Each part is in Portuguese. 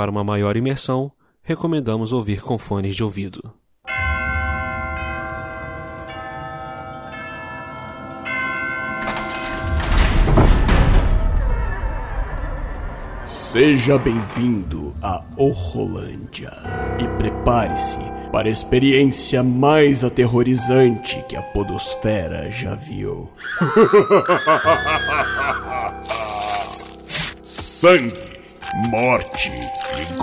Para uma maior imersão, recomendamos ouvir com fones de ouvido. Seja bem-vindo a Horrolândia e prepare-se para a experiência mais aterrorizante que a Podosfera já viu. Sangue, morte e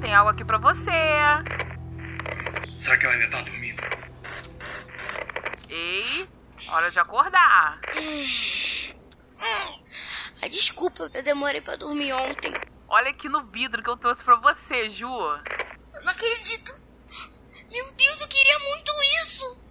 tem algo aqui pra você. Será que ela ainda tá dormindo? Ei, hora de acordar. Ah, desculpa, eu demorei pra dormir ontem. Olha aqui no vidro que eu trouxe pra você, Ju. Eu não acredito. Meu Deus, eu queria muito isso.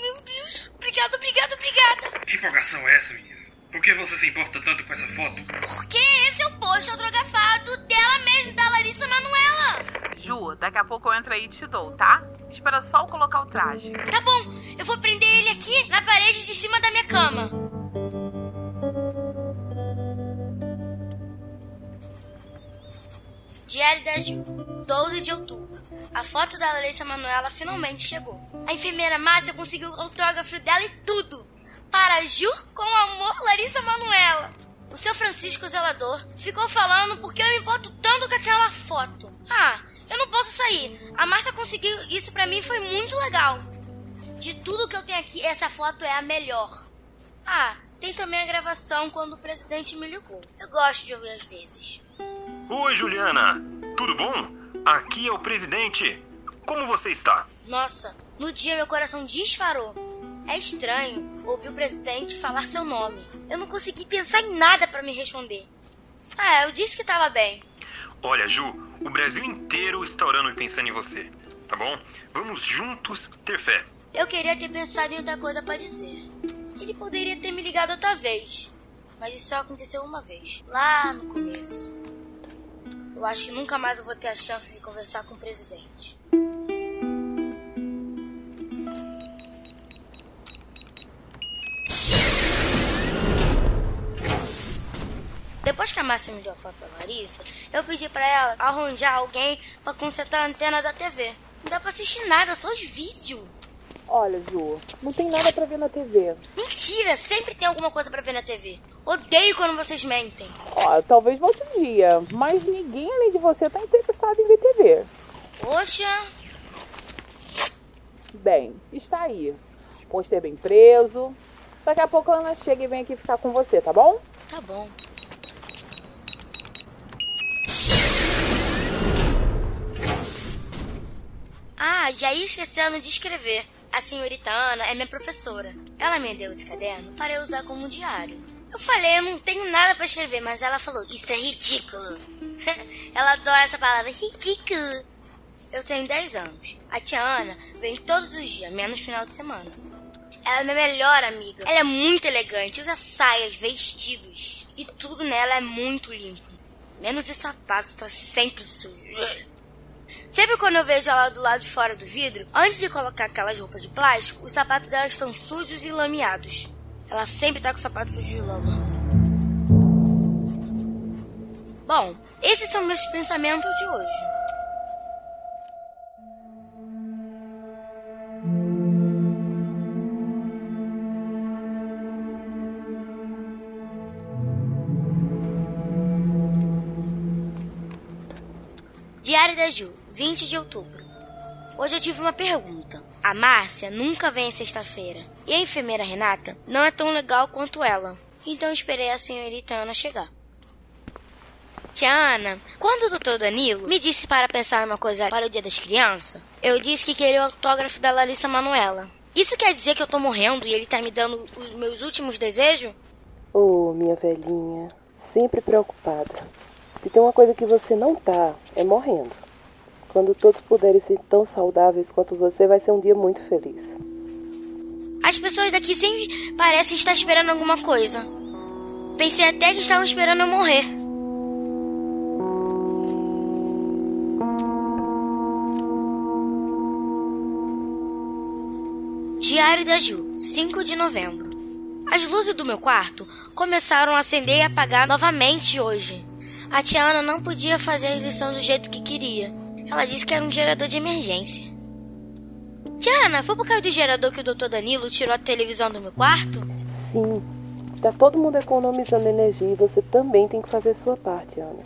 Meu Deus. Obrigada, obrigada, obrigada. Que empolgação é essa, menina? Por que você se importa tanto com essa foto? Porque esse é o post autografado dela mesma, da Larissa Manuela. Ju, daqui a pouco eu entro aí e te dou, tá? Espera só eu colocar o traje. Tá bom, eu vou prender ele aqui na parede de cima da minha cama. Diário da Ju, 12 de outubro. A foto da Larissa Manuela finalmente chegou. A enfermeira Márcia conseguiu o autógrafo dela e tudo. Para Ju, com amor, Larissa Manuela. O seu Francisco Zelador ficou falando porque eu me importo tanto com aquela foto. Ah, eu não posso sair. A Márcia conseguiu isso pra mim foi muito legal. De tudo que eu tenho aqui, essa foto é a melhor. Ah, tem também a gravação quando o presidente me ligou. Eu gosto de ouvir às vezes. Oi, Juliana. Tudo bom? Aqui é o presidente. Como você está? Nossa, no dia meu coração disparou. É estranho ouvir o presidente falar seu nome. Eu não consegui pensar em nada pra me responder. Ah, eu disse que tava bem. Olha, Ju, o Brasil inteiro está orando e pensando em você. Tá bom? Vamos juntos ter fé. Eu queria ter pensado em outra coisa pra dizer. Ele poderia ter me ligado outra vez. Mas isso só aconteceu uma vez. Lá no começo. Eu acho que nunca mais eu vou ter a chance de conversar com o presidente. Depois que a Márcia me deu a foto da Larissa, eu pedi pra ela arranjar alguém pra consertar a antena da TV. Não dá pra assistir nada, só os vídeos. Olha, Ju, não tem nada pra ver na TV. Mentira, sempre tem alguma coisa pra ver na TV. Odeio quando vocês mentem. Ó, talvez volte um dia, mas ninguém além de você tá interessado em ver TV. Poxa, Bem, está aí. Pôster bem preso. Daqui a pouco a Ana chega e vem aqui ficar com você, tá bom? tá bom. Ah, já ia esquecendo de escrever. A senhorita Ana é minha professora. Ela me deu esse caderno para eu usar como diário. Eu falei, eu não tenho nada para escrever, mas ela falou, isso é ridículo. ela adora essa palavra, ridículo. Eu tenho 10 anos. A tia Ana vem todos os dias, menos final de semana. Ela é minha melhor amiga. Ela é muito elegante, usa saias, vestidos. E tudo nela é muito limpo. Menos os sapatos, tá sempre sujo. Sempre quando eu vejo ela do lado de fora do vidro, antes de colocar aquelas roupas de plástico, os sapatos dela estão sujos e lameados. Ela sempre tá com sapatos sujos de lama. Bom, esses são meus pensamentos de hoje. Diário da Ju, 20 de outubro. Hoje eu tive uma pergunta. A Márcia nunca vem sexta-feira. E a enfermeira Renata não é tão legal quanto ela. Então esperei a senhorita Ana chegar. Tia Ana, quando o doutor Danilo me disse para pensar em uma coisa para o dia das crianças, eu disse que queria o autógrafo da Larissa Manuela. Isso quer dizer que eu tô morrendo e ele tá me dando os meus últimos desejos? Ô, minha velhinha, sempre preocupada. Se tem uma coisa que você não tá, é morrendo. Quando todos puderem ser tão saudáveis quanto você, vai ser um dia muito feliz. As pessoas daqui sempre parecem estar esperando alguma coisa. Pensei até que estavam esperando eu morrer. Diário da Ju, 5 de novembro. As luzes do meu quarto começaram a acender e apagar novamente hoje. A tia Ana não podia fazer a lição do jeito que queria. Ela disse que era um gerador de emergência. Tia Ana, foi por causa do gerador que o doutor Danilo tirou a televisão do meu quarto? Sim. Tá todo mundo economizando energia e você também tem que fazer sua parte, Ana.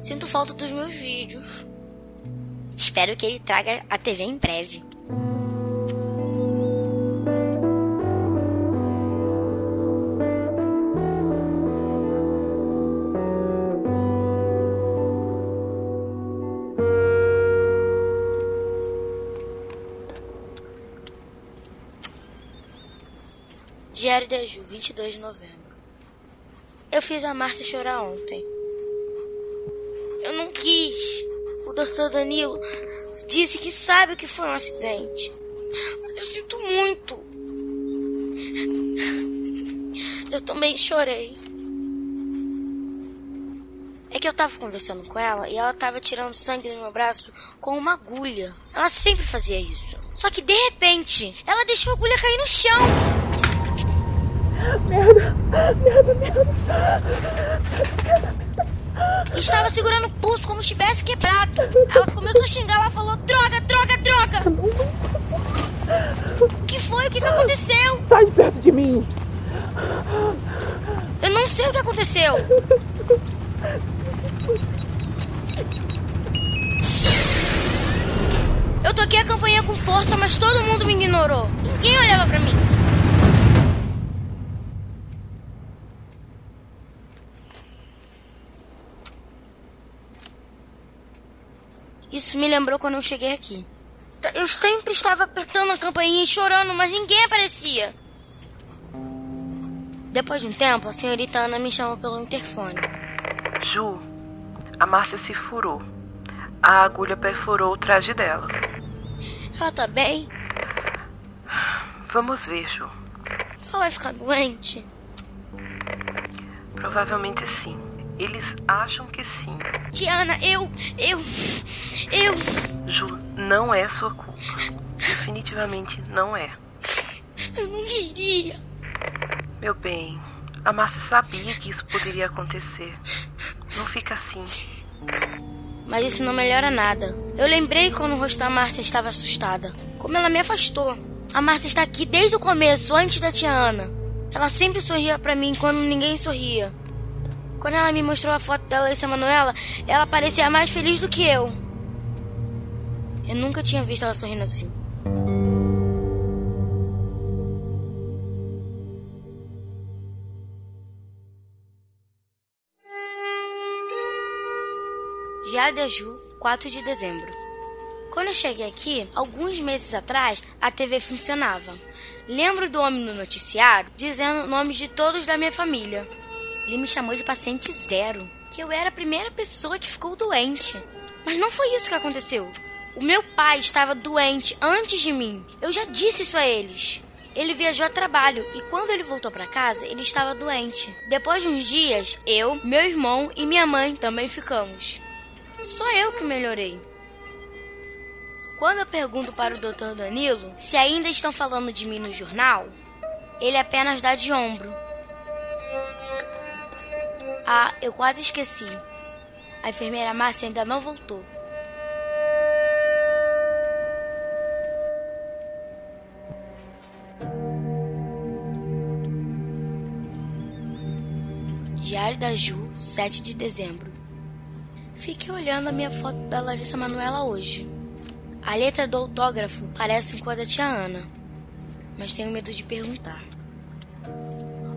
Sinto falta dos meus vídeos. Espero que ele traga a TV em breve. Diário da Ju, 22 de novembro. Eu fiz a Márcia chorar ontem. Eu não quis. O doutor Danilo disse que sabe que foi um acidente. Mas eu sinto muito. Eu também chorei. É que eu tava conversando com ela e ela tava tirando sangue do meu braço com uma agulha. Ela sempre fazia isso. Só que de repente, ela deixou a agulha cair no chão. Merda, merda, merda. Estava segurando o pulso como se tivesse quebrado. Ela começou a xingar, ela falou: droga, droga, droga. O que foi? O que, que aconteceu? Sai de perto de mim. Eu não sei o que aconteceu. Eu toquei a campanha com força, mas todo mundo me ignorou. Ninguém olhava pra mim. Isso me lembrou quando eu cheguei aqui. Eu sempre estava apertando a campainha e chorando, mas ninguém aparecia. Depois de um tempo, a senhorita Ana me chamou pelo interfone. Ju, a Márcia se furou. A agulha perfurou o traje dela. Ela tá bem? Vamos ver, Ju. Ela vai ficar doente? Provavelmente sim. Eles acham que sim. Tiana, eu. Eu. Eu. Ju, não é sua culpa. Definitivamente não é. Eu não queria. Meu bem, a Márcia sabia que isso poderia acontecer. Não fica assim. Mas isso não melhora nada. Eu lembrei quando o rosto da Márcia estava assustada. Como ela me afastou. A Márcia está aqui desde o começo, antes da tia Ana. Ela sempre sorria para mim quando ninguém sorria. Quando ela me mostrou a foto da Larissa Manuela, ela parecia mais feliz do que eu. Eu nunca tinha visto ela sorrindo assim. Diário da Ju, 4 de dezembro. Quando eu cheguei aqui, alguns meses atrás, a TV funcionava. Lembro do homem no noticiário dizendo nomes de todos da minha família. Ele me chamou de paciente zero, que eu era a primeira pessoa que ficou doente. Mas não foi isso que aconteceu. O meu pai estava doente antes de mim. Eu já disse isso a eles. Ele viajou a trabalho e quando ele voltou para casa, ele estava doente. Depois de uns dias, eu, meu irmão e minha mãe também ficamos. Só eu que melhorei. Quando eu pergunto para o Dr. Danilo se ainda estão falando de mim no jornal, ele apenas dá de ombro. Ah, eu quase esqueci. A enfermeira Márcia ainda não voltou. Diário da Ju, 7 de dezembro. Fiquei olhando a minha foto da Larissa Manuela hoje. A letra do autógrafo parece com a da tia Ana, mas tenho medo de perguntar.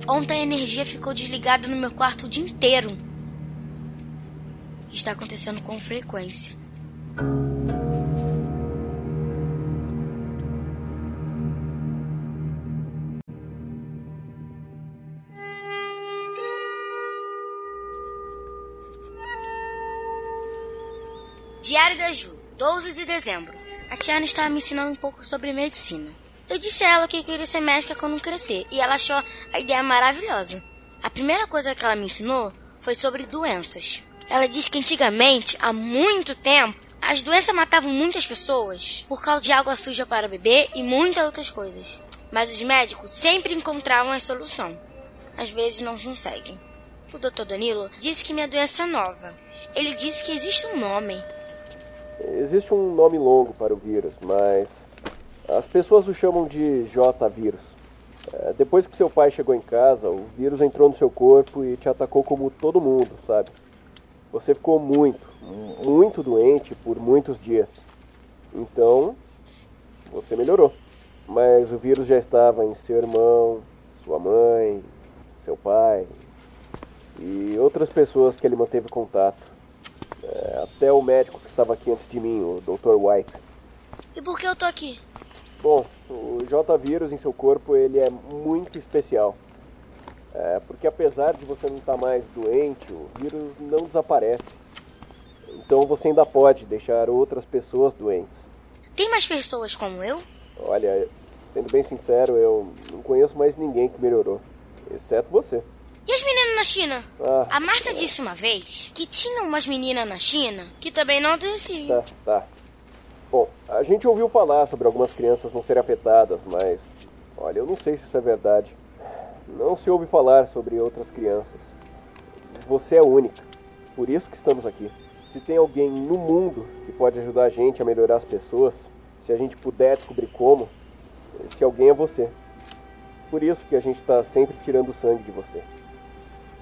Ontem a energia ficou desligada no meu quarto o dia inteiro. Está acontecendo com frequência. Diário da Ju, 12 de dezembro. A Tiana estava me ensinando um pouco sobre medicina. Eu disse a ela que queria ser médica quando crescer e ela achou a ideia maravilhosa. A primeira coisa que ela me ensinou foi sobre doenças. Ela disse que antigamente, há muito tempo, as doenças matavam muitas pessoas por causa de água suja para beber e muitas outras coisas. Mas os médicos sempre encontravam a solução. Às vezes não conseguem. O Dr. Danilo disse que minha doença é nova. Ele disse que existe um nome. Existe um nome longo para o vírus, mas as pessoas o chamam de J-vírus. É, depois que seu pai chegou em casa, o vírus entrou no seu corpo e te atacou como todo mundo, sabe? Você ficou muito, muito doente por muitos dias. Então, você melhorou. Mas o vírus já estava em seu irmão, sua mãe, seu pai e outras pessoas que ele manteve contato. É, até o médico que estava aqui antes de mim, o Dr. White. E por que eu tô aqui? Bom, o J-vírus em seu corpo ele é muito especial. É, porque apesar de você não estar mais doente, o vírus não desaparece. Então você ainda pode deixar outras pessoas doentes. Tem mais pessoas como eu? Olha, sendo bem sincero, eu não conheço mais ninguém que melhorou, exceto você. E as meninas na China? Ah, A Márcia disse uma vez que tinha umas meninas na China que também não adoeciam. Tá, tá. Bom, a gente ouviu falar sobre algumas crianças não serem afetadas, mas olha, eu não sei se isso é verdade. Não se ouve falar sobre outras crianças. Você é única. Por isso que estamos aqui. Se tem alguém no mundo que pode ajudar a gente a melhorar as pessoas, se a gente puder descobrir como, esse alguém é você. Por isso que a gente está sempre tirando sangue de você.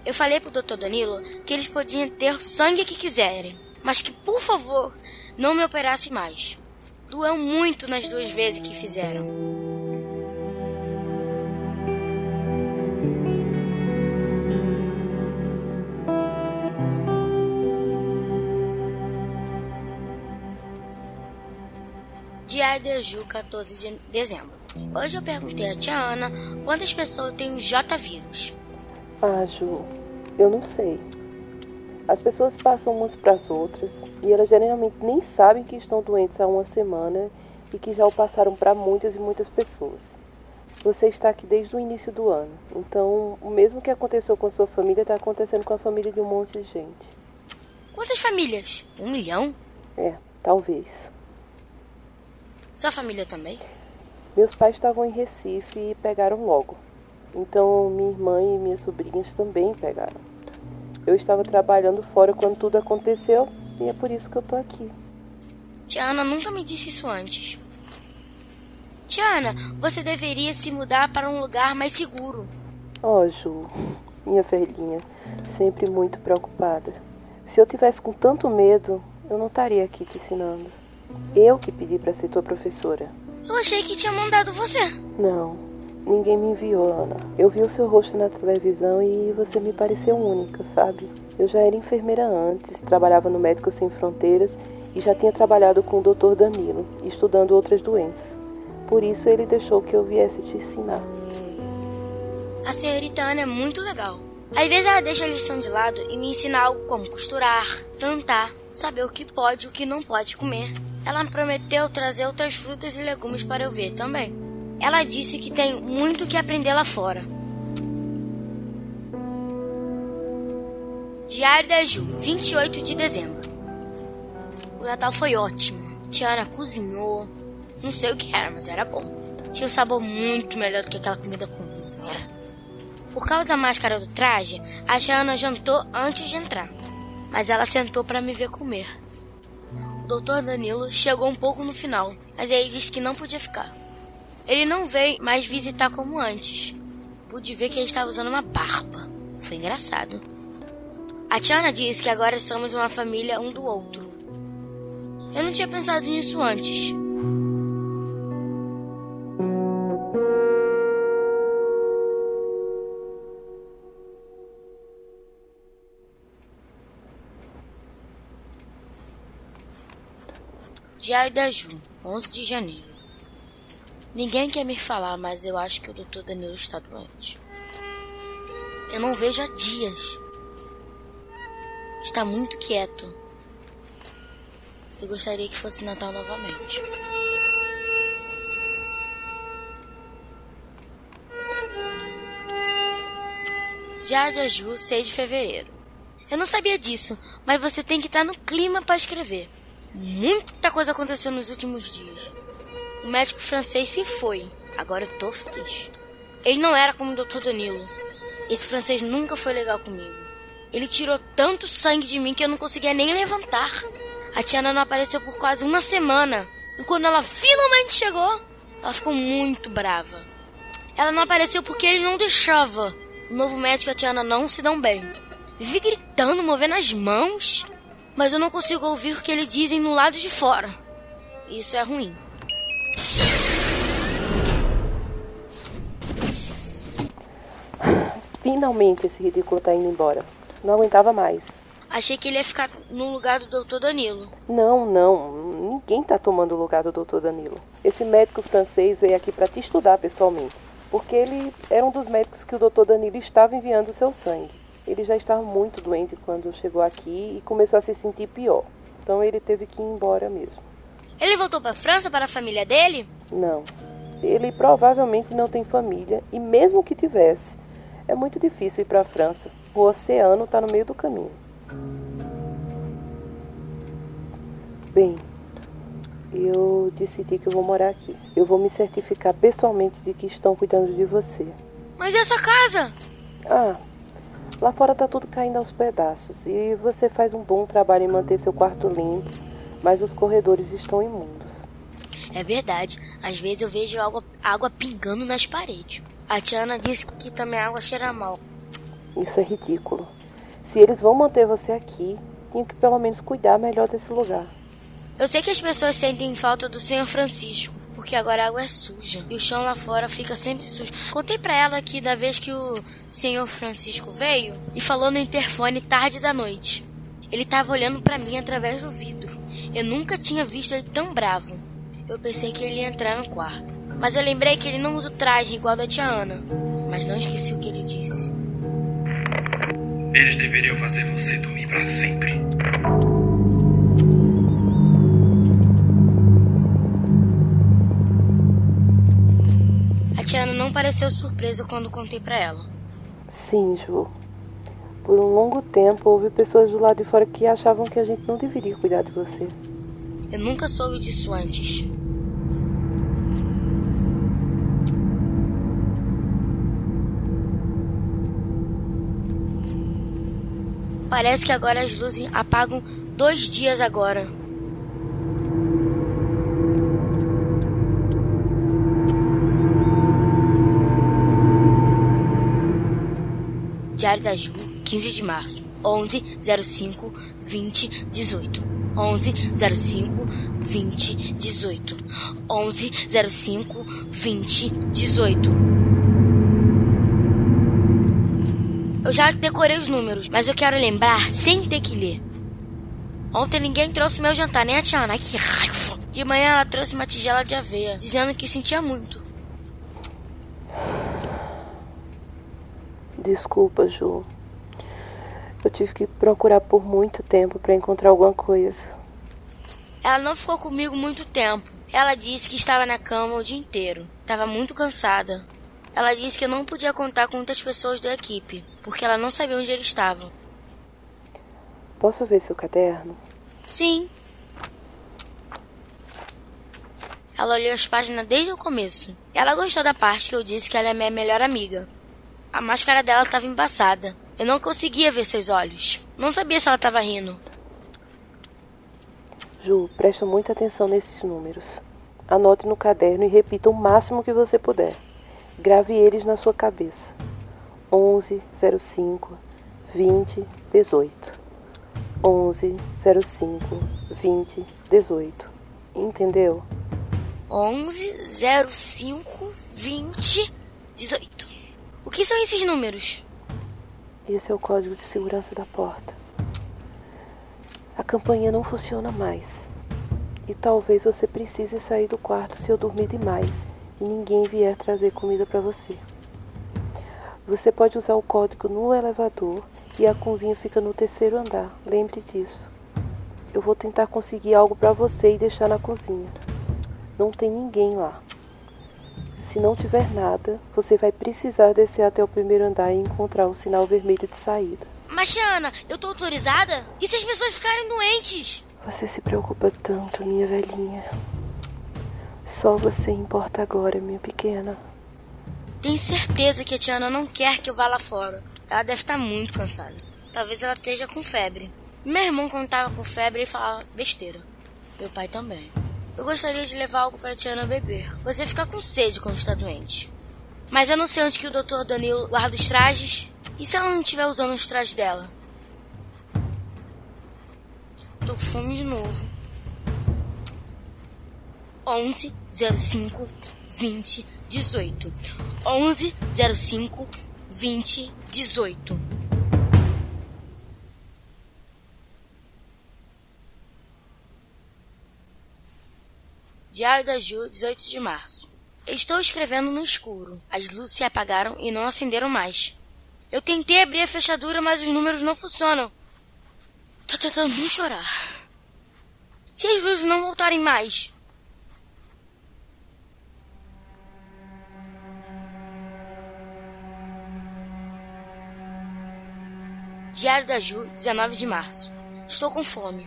Eu falei pro Dr. Danilo que eles podiam ter o sangue que quiserem, mas que, por favor, não me operasse mais. Doeu muito nas duas vezes que fizeram. Diário de Ju, 14 de dezembro. Hoje eu perguntei a tia Ana quantas pessoas têm o J-vírus. Ah, Ju, eu não sei. As pessoas passam umas para as outras e elas geralmente nem sabem que estão doentes há uma semana e que já o passaram para muitas e muitas pessoas. Você está aqui desde o início do ano, então o mesmo que aconteceu com a sua família está acontecendo com a família de um monte de gente. Quantas famílias? Um milhão? É, talvez. Sua família também? Meus pais estavam em Recife e pegaram logo. Então minha irmã e minhas sobrinhas também pegaram. Eu estava trabalhando fora quando tudo aconteceu e é por isso que eu tô aqui. Tia Ana nunca me disse isso antes. Tia Ana, você deveria se mudar para um lugar mais seguro. Oh, Ju, minha velhinha, sempre muito preocupada. Se eu tivesse com tanto medo, eu não estaria aqui te ensinando. Eu que pedi para ser tua professora. Eu achei que tinha mandado você. Não, ninguém me enviou, Ana. Eu vi o seu rosto na televisão e você me pareceu única, sabe? Eu já era enfermeira antes, trabalhava no Médicos Sem Fronteiras e já tinha trabalhado com o Dr. Danilo, estudando outras doenças. Por isso ele deixou que eu viesse te ensinar. A senhorita Ana é muito legal. Às vezes ela deixa a lição de lado e me ensina algo como costurar, plantar, saber o que pode e o que não pode comer. Ela me prometeu trazer outras frutas e legumes para eu ver também. Ela disse que tem muito que aprender lá fora. Diário da Ju, 28 de dezembro. O Natal foi ótimo. Tiana cozinhou. Não sei o que era, mas era bom. Tinha um sabor muito melhor do que aquela comida comum, né? Por causa da máscara do traje, a Tiana jantou antes de entrar. Mas ela sentou para me ver comer. O doutor Danilo chegou um pouco no final, mas ele disse que não podia ficar. Ele não veio mais visitar como antes. Pude ver que ele estava usando uma barba. Foi engraçado. A Tiana disse que agora somos uma família um do outro. Eu não tinha pensado nisso antes. Diário da Ju, 11 de janeiro. Ninguém quer me falar, mas eu acho que o Dr. Danilo está doente. Eu não vejo há dias. Está muito quieto. Eu gostaria que fosse Natal novamente. Diário Ju, 6 de fevereiro. Eu não sabia disso, mas você tem que estar no clima para escrever. Muita coisa aconteceu nos últimos dias. O médico francês se foi. Agora eu tô feliz. Ele não era como o Dr. Danilo. Esse francês nunca foi legal comigo. Ele tirou tanto sangue de mim que eu não conseguia nem levantar. A Tiana não apareceu por quase uma semana. E quando ela finalmente chegou, ela ficou muito brava. Ela não apareceu porque ele não deixava. O novo médico e a Tiana não se dão bem. Vive gritando, movendo as mãos. Mas eu não consigo ouvir o que eles dizem no lado de fora. Isso é ruim. Finalmente esse ridículo tá indo embora. Não aguentava mais. Achei que ele ia ficar no lugar do Dr. Danilo. Não, não. Ninguém tá tomando o lugar do Dr. Danilo. Esse médico francês veio aqui para te estudar pessoalmente. Porque ele era um dos médicos que o Dr. Danilo estava enviando o seu sangue. Ele já estava muito doente quando chegou aqui e começou a se sentir pior. Então ele teve que ir embora mesmo. Ele voltou para a França para a família dele? Não. Ele provavelmente não tem família e mesmo que tivesse, é muito difícil ir para a França. O oceano está no meio do caminho. Bem, eu decidi que eu vou morar aqui. Eu vou me certificar pessoalmente de que estão cuidando de você. Mas essa casa? Ah, lá fora tá tudo caindo aos pedaços. E você faz um bom trabalho em manter seu quarto limpo, mas os corredores estão imundos. É verdade. Às vezes eu vejo água, água pingando nas paredes. A Tiana disse que também a água cheira mal. Isso é ridículo. Se eles vão manter você aqui, tinham que pelo menos cuidar melhor desse lugar. Eu sei que as pessoas sentem falta do Senhor Francisco, porque agora a água é suja e o chão lá fora fica sempre sujo. Contei para ela que da vez que o Senhor Francisco veio e falou no interfone tarde da noite. Ele estava olhando para mim através do vidro. Eu nunca tinha visto ele tão bravo. Eu pensei que ele ia entrar no quarto. Mas eu lembrei que ele não usa o traje igual da tia Ana. Mas não esqueci o que ele disse. Eles deveriam fazer você dormir para sempre. A tia Ana não pareceu surpresa quando contei para ela. Sim, Ju. Por um longo tempo houve pessoas do lado de fora que achavam que a gente não deveria cuidar de você. Eu nunca soube disso antes. Parece que agora as luzes apagam dois dias agora. Diário da Ju, 15 de março, 11 05 20 18. 11 05 20 18. 11 05 20 18. Eu já decorei os números, mas eu quero lembrar sem ter que ler. Ontem ninguém trouxe meu jantar, nem a Tiana. Que raiva! De manhã ela trouxe uma tigela de aveia, dizendo que sentia muito. Desculpa, Ju. Eu tive que procurar por muito tempo para encontrar alguma coisa. Ela não ficou comigo muito tempo. Ela disse que estava na cama o dia inteiro. Estava muito cansada. Ela disse que eu não podia contar com outras pessoas da equipe, porque ela não sabia onde eles estavam. Posso ver seu caderno? Sim. Ela olhou as páginas desde o começo. Ela gostou da parte que eu disse que ela é minha melhor amiga. A máscara dela estava embaçada. Eu não conseguia ver seus olhos. Não sabia se ela estava rindo. Ju, presta muita atenção nesses números. Anote no caderno e repita o máximo que você puder. Grave eles na sua cabeça. 11 05 20 18. 11 05 20 18. Entendeu? 11 05 20 18. O que são esses números? Esse é o código de segurança da porta. A campanha não funciona mais. E talvez você precise sair do quarto se eu dormir demais e ninguém vier trazer comida para você. Você pode usar o código no elevador e a cozinha fica no terceiro andar. Lembre disso. Eu vou tentar conseguir algo para você e deixar na cozinha. Não tem ninguém lá. Se não tiver nada, você vai precisar descer até o primeiro andar e encontrar um sinal vermelho de saída. Mas, Tiana, eu tô autorizada? E se as pessoas ficarem doentes? Você se preocupa tanto, minha velhinha. Só você importa agora, minha pequena. Tenho certeza que a Tiana não quer que eu vá lá fora. Ela deve estar muito cansada. Talvez ela esteja com febre. Meu irmão, quando tava com febre, ele falava besteira. Meu pai também. Eu gostaria de levar algo para Tiana beber. Você fica com sede quando está doente. Mas eu não sei onde que o Dr. Danilo guarda os trajes. E se ela não estiver usando os trajes dela? Tô com fome de novo. 11 05 20 18. 11 05 20 18. Diário da Ju, 18 de março. Estou escrevendo no escuro. As luzes se apagaram e não acenderam mais. Eu tentei abrir a fechadura, mas os números não funcionam. Tô tentando não chorar. Se as luzes não voltarem mais. Diário da Ju, 19 de março. Estou com fome.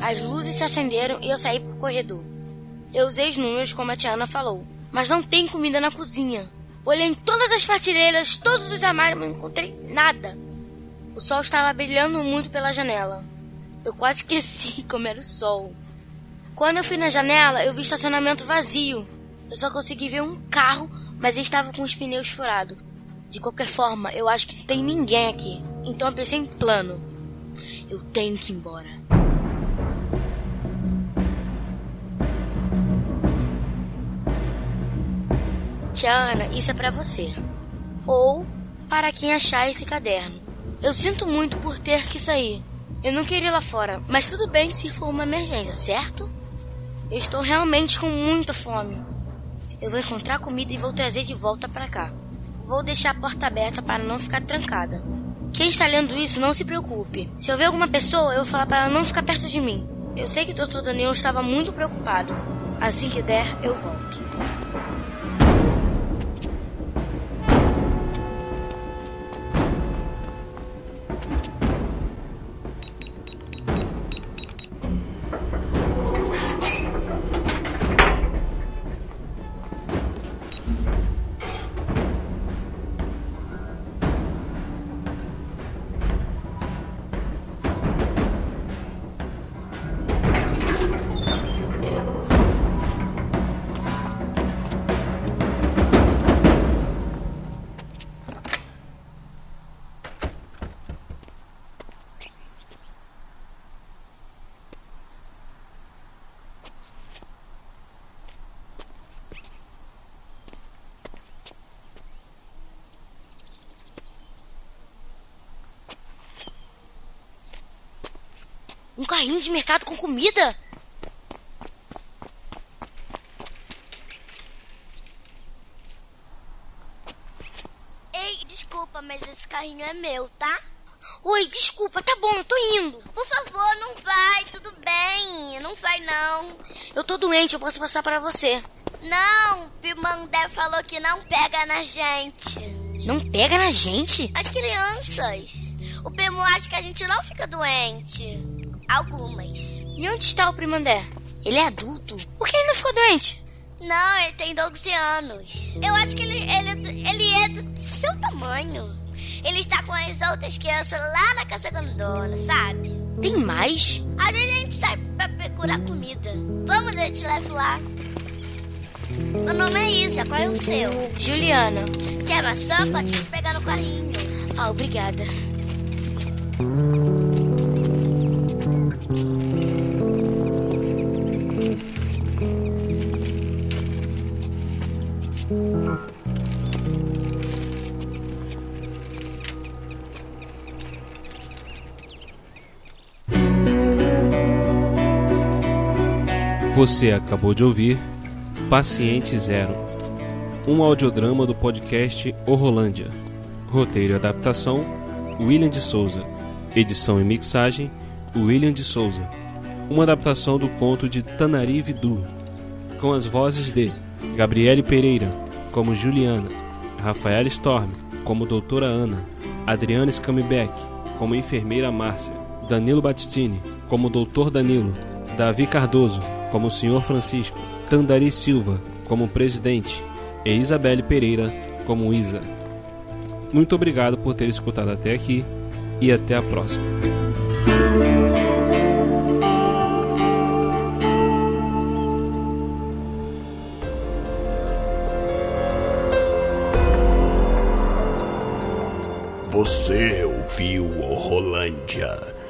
As luzes se acenderam e eu saí pro corredor. Eu usei os números como a Tiana falou, mas não tem comida na cozinha. Olhei em todas as prateleiras, todos os armários, mas não encontrei nada. O sol estava brilhando muito pela janela. Eu quase esqueci como era o sol. Quando eu fui na janela, eu vi estacionamento vazio. Eu só consegui ver um carro, mas ele estava com os pneus furados. De qualquer forma, eu acho que não tem ninguém aqui. Então eu pensei em plano. Eu tenho que ir embora. Tiana, isso é para você. Ou para quem achar esse caderno. Eu sinto muito por ter que sair. Eu não queria ir lá fora, mas tudo bem se for uma emergência, certo? Eu estou realmente com muita fome. Eu vou encontrar comida e vou trazer de volta para cá. Vou deixar a porta aberta para não ficar trancada. Quem está lendo isso, não se preocupe. Se eu ver alguma pessoa, eu vou falar para ela não ficar perto de mim. Eu sei que o Dr. Daniel estava muito preocupado. Assim que der, eu volto. Um carrinho de mercado com comida? Ei, desculpa, mas esse carrinho é meu, tá? Oi, desculpa, tá bom, eu tô indo. Por favor, não vai, tudo bem. Não vai, não. Eu tô doente, eu posso passar para você. Não, Pimandé falou que não pega na gente. Não pega na gente? As crianças. O Pimo acha que a gente não fica doente. Algumas. E onde está o Primandé? Ele é adulto? Por que ele não ficou doente? Não, ele tem 12 anos. Eu acho que ele, ele, ele é do seu tamanho. Ele está com as outras crianças lá na casa grandona, sabe? Tem mais? Às vezes a gente sai pra procurar comida. Vamos, eu te levo lá. Meu nome é Isa, qual é o seu? Juliana. Quer maçã? Pode pegar no carrinho. Ah, obrigada. Você acabou de ouvir Paciente Zero, um audiodrama do podcast Horrolândia. Roteiro e adaptação: William de Souza. Edição e mixagem: William de Souza. uma adaptação do conto de Tanari Vidu, com as vozes de Gabriele Pereira, como Juliana, Rafaela Storm, como Doutora Ana, Adriana Scambeck, como Enfermeira Márcia, Danilo Battistini, como Doutor Danilo, Davi Cardoso, como Senhor Francisco, Tandari Silva, como Presidente, e Isabelle Pereira, como Isa. Muito obrigado por ter escutado até aqui e até a próxima. Você ouviu o Rolândia.